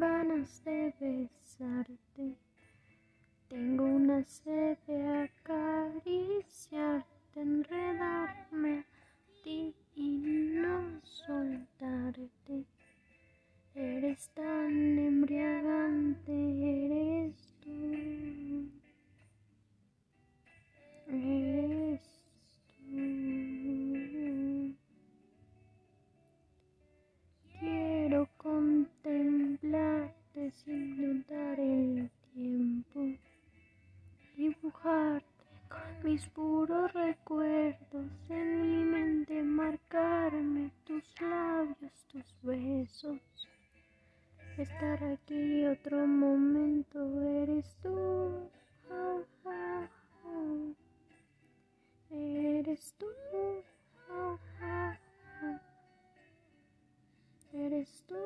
ganas de besarte. Tengo una sed de acariciarte, enredarme a ti y no soltarte. Eres tan con mis puros recuerdos en mi mente, marcarme tus labios, tus besos. Estar aquí otro momento, eres tú. Eres tú. Eres tú.